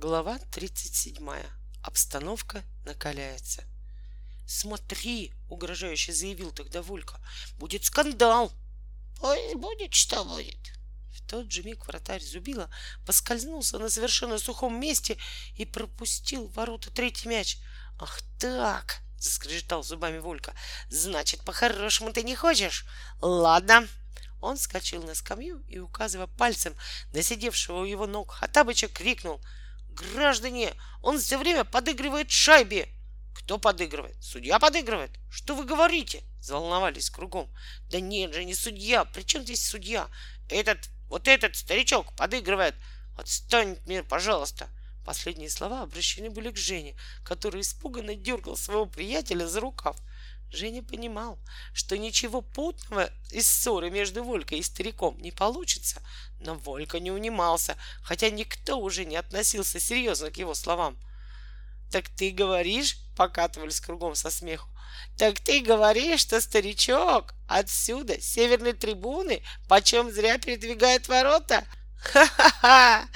Глава 37. Обстановка накаляется. «Смотри!» — угрожающе заявил тогда Волька. «Будет скандал!» Пусть будет, что будет. В тот же миг вратарь Зубила поскользнулся на совершенно сухом месте и пропустил в ворота третий мяч. «Ах так!» — заскрежетал зубами Волька. «Значит, по-хорошему ты не хочешь? Ладно!» Он скочил на скамью и, указывая пальцем на сидевшего у его ног Хатабыча, крикнул — Граждане, он все время подыгрывает шайбе. Кто подыгрывает? Судья подыгрывает? Что вы говорите? Заволновались кругом. Да нет же, не судья. При чем здесь судья? Этот, вот этот старичок подыгрывает. Отстань от меня, пожалуйста. Последние слова обращены были к Жене, который испуганно дергал своего приятеля за рукав. Женя понимал, что ничего путного из ссоры между Волькой и стариком не получится, но Волька не унимался, хотя никто уже не относился серьезно к его словам. «Так ты говоришь?» — покатывались кругом со смеху. «Так ты говоришь, что старичок отсюда, с северной трибуны, почем зря передвигает ворота? Ха-ха-ха!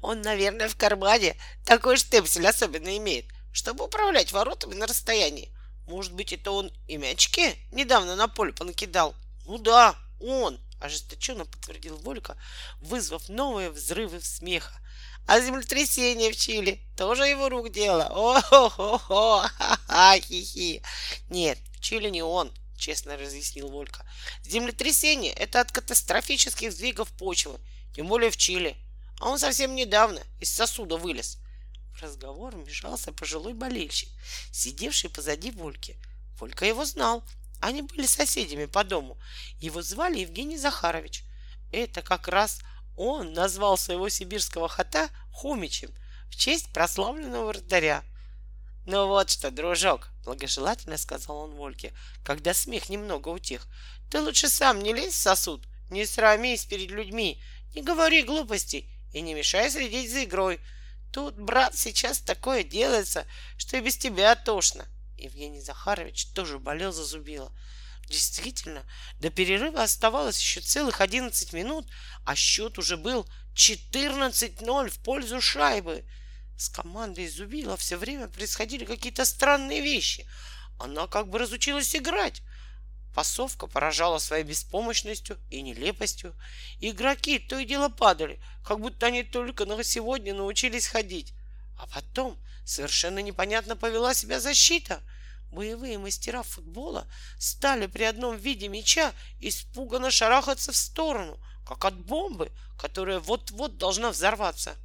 Он, наверное, в кармане такой штепсель особенно имеет, чтобы управлять воротами на расстоянии. Может быть, это он и мячики недавно на поле понакидал? Ну да, он, ожесточенно подтвердил Волька, вызвав новые взрывы смеха. А землетрясение в Чили тоже его рук дело. О-хо-хо-хо, ха-ха, хи-хи. Нет, в Чили не он, честно разъяснил Волька. Землетрясение — это от катастрофических сдвигов почвы, тем более в Чили. А он совсем недавно из сосуда вылез. В разговор вмешался пожилой болельщик, сидевший позади Вольки. Волька его знал. Они были соседями по дому. Его звали Евгений Захарович. Это как раз он назвал своего сибирского хота Хомичем в честь прославленного вратаря. «Ну вот что, дружок», — благожелательно сказал он Вольке, когда смех немного утих, — «ты лучше сам не лезь в сосуд, не срамись перед людьми, не говори глупостей и не мешай следить за игрой. Тут, брат, сейчас такое делается, что и без тебя тошно. Евгений Захарович тоже болел за зубило. Действительно, до перерыва оставалось еще целых 11 минут, а счет уже был 14-0 в пользу шайбы. С командой Зубила все время происходили какие-то странные вещи. Она как бы разучилась играть. Пасовка поражала своей беспомощностью и нелепостью. Игроки то и дело падали, как будто они только на сегодня научились ходить. А потом совершенно непонятно повела себя защита. Боевые мастера футбола стали при одном виде мяча испуганно шарахаться в сторону, как от бомбы, которая вот-вот должна взорваться.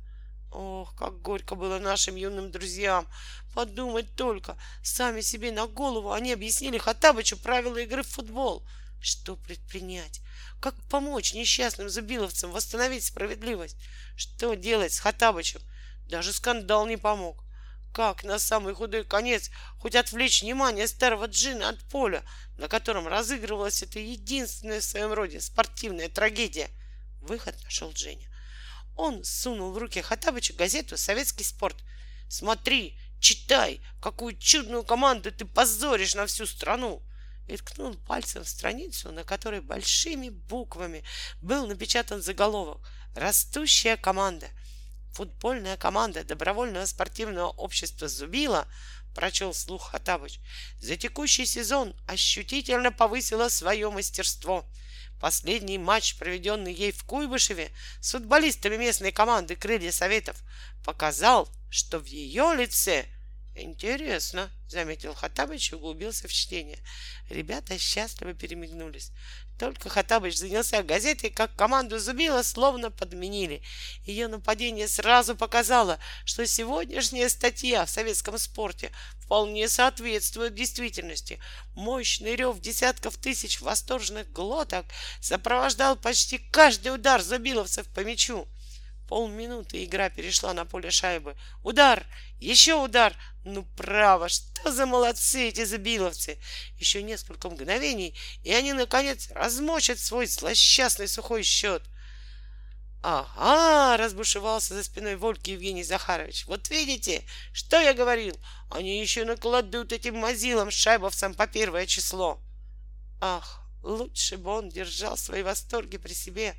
Ох, как горько было нашим юным друзьям. Подумать только, сами себе на голову они объяснили Хаттабычу правила игры в футбол. Что предпринять? Как помочь несчастным зубиловцам восстановить справедливость? Что делать с Хаттабычем? Даже скандал не помог. Как на самый худой конец хоть отвлечь внимание старого джина от поля, на котором разыгрывалась эта единственная в своем роде спортивная трагедия? Выход нашел Женя. Он сунул в руки Хатабыча газету «Советский спорт». «Смотри, читай, какую чудную команду ты позоришь на всю страну!» И ткнул пальцем в страницу, на которой большими буквами был напечатан заголовок «Растущая команда». Футбольная команда добровольного спортивного общества «Зубила» прочел слух Хатабыч, за текущий сезон ощутительно повысила свое мастерство – Последний матч, проведенный ей в Куйбышеве с футболистами местной команды «Крылья Советов», показал, что в ее лице Интересно, заметил Хатабыч и углубился в чтение. Ребята счастливо перемигнулись. Только Хатабыч занялся газетой, как команду Зубила словно подменили. Ее нападение сразу показало, что сегодняшняя статья в советском спорте вполне соответствует действительности. Мощный рев десятков тысяч восторженных глоток сопровождал почти каждый удар зубиловцев по мячу. Полминуты игра перешла на поле шайбы. Удар! Еще удар! Ну, право, что за молодцы эти забиловцы! Еще несколько мгновений, и они, наконец, размочат свой злосчастный сухой счет. Ага, разбушевался за спиной Вольки Евгений Захарович. Вот видите, что я говорил? Они еще накладут этим мазилам шайбовцам по первое число. Ах, Лучше бы он держал свои восторги при себе.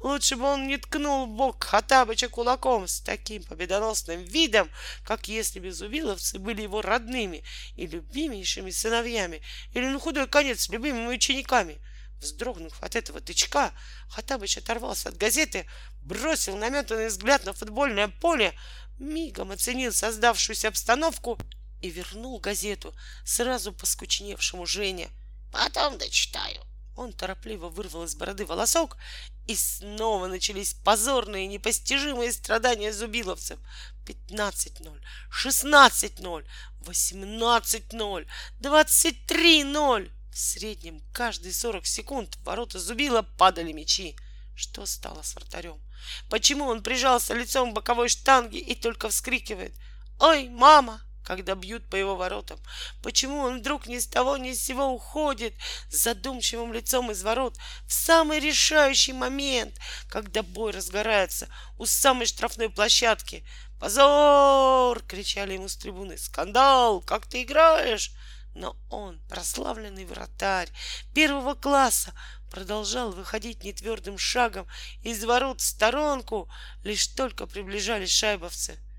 Лучше бы он не ткнул бок Хатабыча кулаком с таким победоносным видом, как если бы зубиловцы были его родными и любимейшими сыновьями, или на худой конец любимыми учениками. Вздрогнув от этого тычка, Хатабыч оторвался от газеты, бросил наметанный взгляд на футбольное поле, мигом оценил создавшуюся обстановку и вернул газету сразу поскучневшему Жене. Потом дочитаю. Он торопливо вырвал из бороды волосок, и снова начались позорные непостижимые страдания зубиловцев. 15-0, 16-0, 18-0, 23-0. В среднем каждые 40 секунд в ворота Зубила падали мячи. Что стало с вратарем? Почему он прижался лицом к боковой штанге и только вскрикивает «Ой, мама!» Когда бьют по его воротам? Почему он вдруг ни с того ни с сего уходит с задумчивым лицом из ворот в самый решающий момент, когда бой разгорается у самой штрафной площадки? «Позор!» — кричали ему с трибуны. «Скандал! Как ты играешь?» Но он, прославленный вратарь первого класса, продолжал выходить нетвердым шагом из ворот в сторонку, лишь только приближались шайбовцы —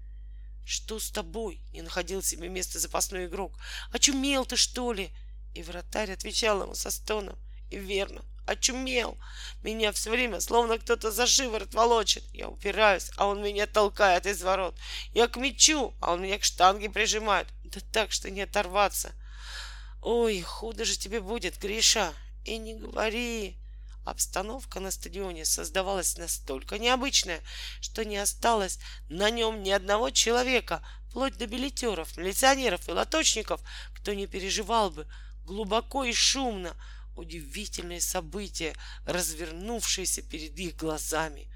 что с тобой? Не находил себе места запасной игрок. Очумел ты, что ли? И вратарь отвечал ему со стоном. И верно, очумел. Меня все время словно кто-то за шиворот волочит. Я упираюсь, а он меня толкает из ворот. Я к мячу, а он меня к штанге прижимает. Да так, что не оторваться. Ой, худо же тебе будет, Гриша. И не говори. Обстановка на стадионе создавалась настолько необычная, что не осталось на нем ни одного человека, вплоть до билетеров, милиционеров и лоточников, кто не переживал бы глубоко и шумно удивительные события, развернувшиеся перед их глазами.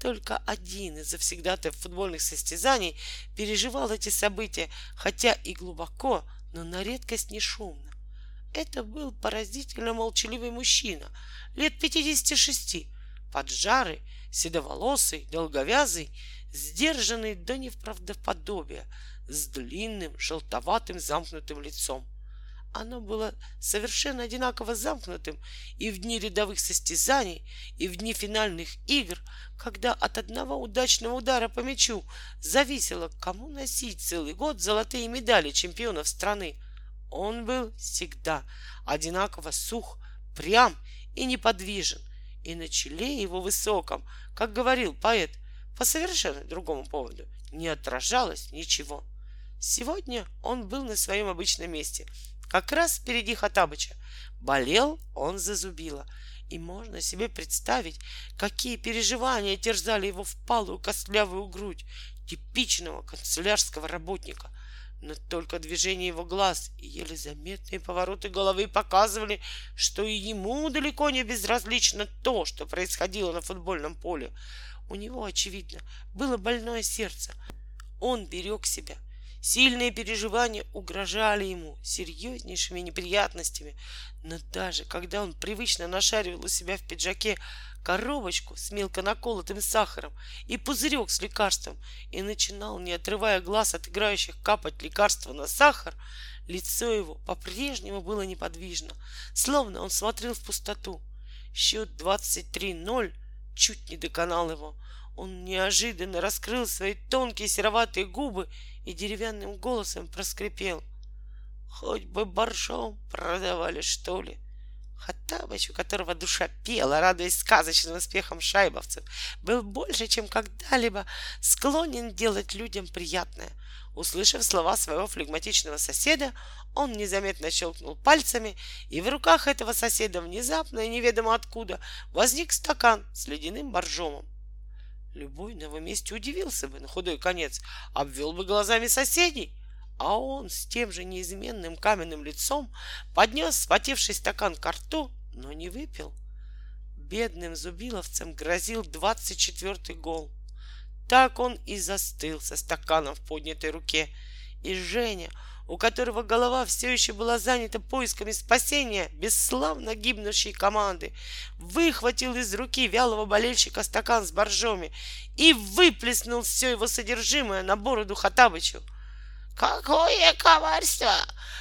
Только один из завсегдатаев футбольных состязаний переживал эти события, хотя и глубоко, но на редкость не шумно. Это был поразительно молчаливый мужчина, лет 56, поджарый, седоволосый, долговязый, сдержанный до неправдоподобия, с длинным, желтоватым, замкнутым лицом. Оно было совершенно одинаково замкнутым и в дни рядовых состязаний, и в дни финальных игр, когда от одного удачного удара по мячу зависело, кому носить целый год золотые медали чемпионов страны — он был всегда одинаково сух, прям и неподвижен, и на челе его высоком, как говорил поэт, по совершенно другому поводу, не отражалось ничего. Сегодня он был на своем обычном месте, как раз впереди Хатабыча. Болел он за зубила, и можно себе представить, какие переживания терзали его впалую костлявую грудь типичного канцелярского работника — но только движение его глаз и еле заметные повороты головы показывали, что и ему далеко не безразлично то, что происходило на футбольном поле. У него, очевидно, было больное сердце. Он берег себя. Сильные переживания угрожали ему серьезнейшими неприятностями. Но даже когда он привычно нашаривал у себя в пиджаке коробочку с мелко наколотым сахаром и пузырек с лекарством и начинал, не отрывая глаз от играющих, капать лекарство на сахар, лицо его по-прежнему было неподвижно, словно он смотрел в пустоту. Счет 23-0 чуть не доконал его. Он неожиданно раскрыл свои тонкие сероватые губы и деревянным голосом проскрипел. Хоть бы боржом продавали, что ли. — Хаттабыч, у которого душа пела, радуясь сказочным успехам шайбовцев, был больше, чем когда-либо склонен делать людям приятное. Услышав слова своего флегматичного соседа, он незаметно щелкнул пальцами, и в руках этого соседа внезапно и неведомо откуда возник стакан с ледяным боржомом. Любой на его месте удивился бы на худой конец, обвел бы глазами соседей, а он с тем же неизменным каменным лицом поднес спотевший стакан к рту, но не выпил. Бедным зубиловцам грозил двадцать четвертый гол. Так он и застыл со стаканом в поднятой руке. И Женя, у которого голова все еще была занята поисками спасения бесславно гибнущей команды, выхватил из руки вялого болельщика стакан с боржоми и выплеснул все его содержимое на бороду Хатабычу — Какое коварство!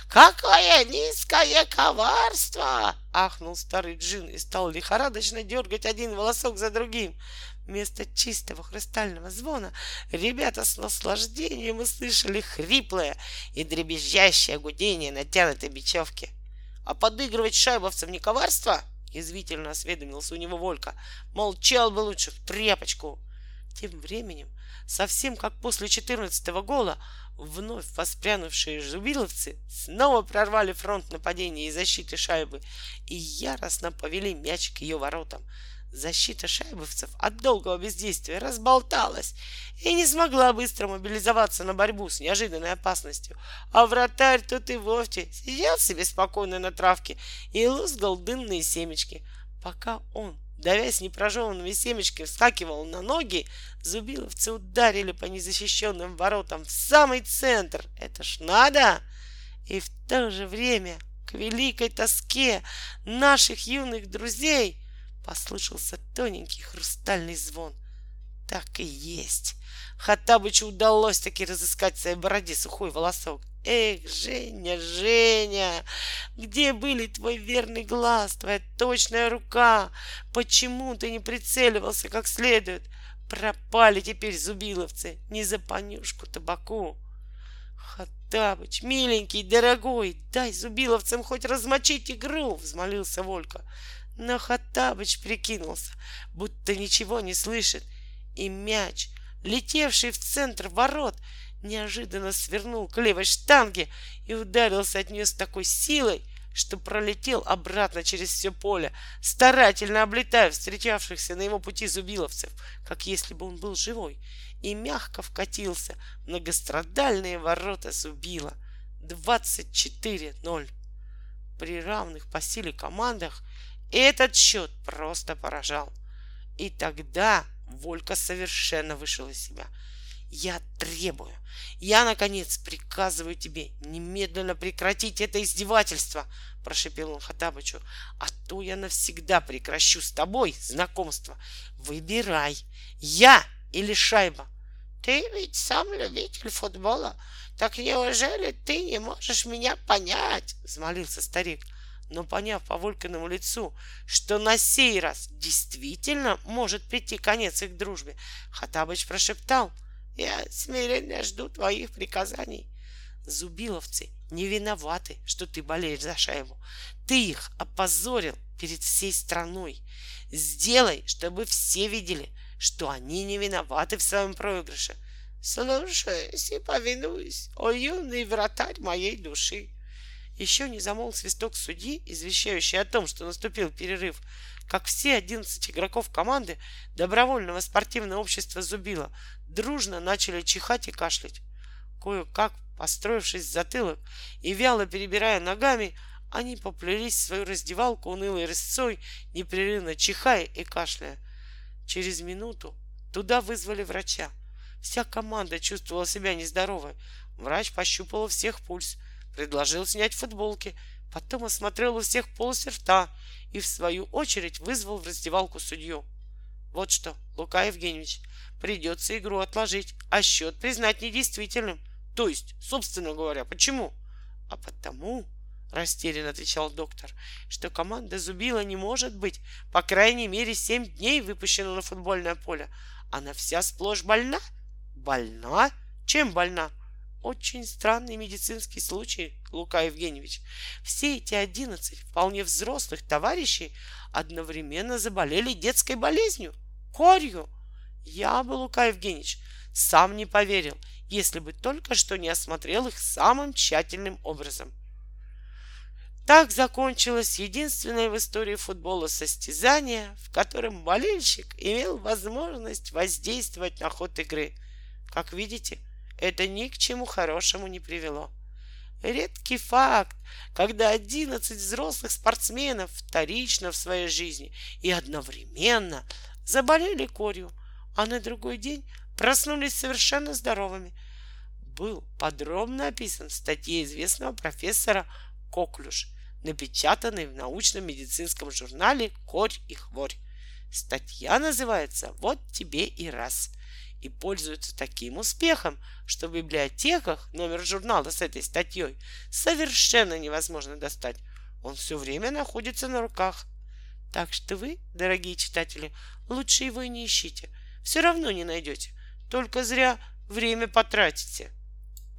Какое низкое коварство! Ахнул старый джин и стал лихорадочно дергать один волосок за другим. Вместо чистого хрустального звона ребята с наслаждением услышали хриплое и дребезжащее гудение натянутой бечевки. А подыгрывать шайбовцам не коварство? Язвительно осведомился у него Волька. Молчал бы лучше в тряпочку. Тем временем, совсем как после четырнадцатого гола, вновь воспрянувшие жубиловцы снова прорвали фронт нападения и защиты шайбы и яростно повели мяч к ее воротам. Защита шайбовцев от долгого бездействия разболталась и не смогла быстро мобилизоваться на борьбу с неожиданной опасностью. А вратарь тут и вовсе сидел себе спокойно на травке и лузгал дынные семечки. Пока он, давясь непрожеванными семечками, вскакивал на ноги, зубиловцы ударили по незащищенным воротам в самый центр. Это ж надо! И в то же время к великой тоске наших юных друзей — Послышался тоненький хрустальный звон. Так и есть. Хаттабычу удалось таки разыскать в своей бороде сухой волосок. Эх, Женя, Женя, где были твой верный глаз, твоя точная рука? Почему ты не прицеливался как следует? Пропали теперь зубиловцы, не за понюшку табаку. Хаттабыч, миленький, дорогой, дай зубиловцам хоть размочить игру, взмолился Волька. Но Хаттабыч прикинулся, будто ничего не слышит, и мяч, летевший в центр ворот, неожиданно свернул к левой штанге и ударился от нее с такой силой, что пролетел обратно через все поле, старательно облетая встречавшихся на его пути зубиловцев, как если бы он был живой, и мягко вкатился в многострадальные ворота Зубила. 24-0. При равных по силе командах этот счет просто поражал. И тогда Волька совершенно вышел из себя. Я требую, я, наконец, приказываю тебе немедленно прекратить это издевательство, прошепел он Хатабычу, а то я навсегда прекращу с тобой знакомство. Выбирай, я или шайба. Ты ведь сам любитель футбола, так неужели ты не можешь меня понять? Взмолился старик но поняв по Волькиному лицу, что на сей раз действительно может прийти конец их дружбе, Хатабыч прошептал, «Я смиренно жду твоих приказаний». Зубиловцы не виноваты, что ты болеешь за шайбу. Ты их опозорил перед всей страной. Сделай, чтобы все видели, что они не виноваты в своем проигрыше. Слушаюсь и повинуюсь, о юный вратарь моей души. Еще не замолк свисток судьи, извещающий о том, что наступил перерыв, как все одиннадцать игроков команды добровольного спортивного общества Зубила дружно начали чихать и кашлять. Кое-как, построившись в затылок и вяло перебирая ногами, они поплелись в свою раздевалку унылой рысцой, непрерывно чихая и кашляя. Через минуту туда вызвали врача. Вся команда чувствовала себя нездоровой. Врач пощупал всех пульс, предложил снять футболки, потом осмотрел у всех полосы рта и, в свою очередь, вызвал в раздевалку судью. Вот что, Лука Евгеньевич, придется игру отложить, а счет признать недействительным. То есть, собственно говоря, почему? А потому, растерянно отвечал доктор, что команда Зубила не может быть, по крайней мере, семь дней выпущена на футбольное поле. Она вся сплошь больна? Больна? Чем больна? Очень странный медицинский случай, Лука Евгеньевич. Все эти одиннадцать вполне взрослых товарищей одновременно заболели детской болезнью, корью. Я бы, Лука Евгеньевич, сам не поверил, если бы только что не осмотрел их самым тщательным образом. Так закончилось единственное в истории футбола состязание, в котором болельщик имел возможность воздействовать на ход игры. Как видите, это ни к чему хорошему не привело. Редкий факт, когда 11 взрослых спортсменов вторично в своей жизни и одновременно заболели корью, а на другой день проснулись совершенно здоровыми, был подробно описан в статье известного профессора Коклюш, напечатанной в научном медицинском журнале «Корь и хворь». Статья называется «Вот тебе и раз». И пользуется таким успехом, что в библиотеках номер журнала с этой статьей совершенно невозможно достать. Он все время находится на руках. Так что вы, дорогие читатели, лучше его и не ищите. Все равно не найдете. Только зря время потратите.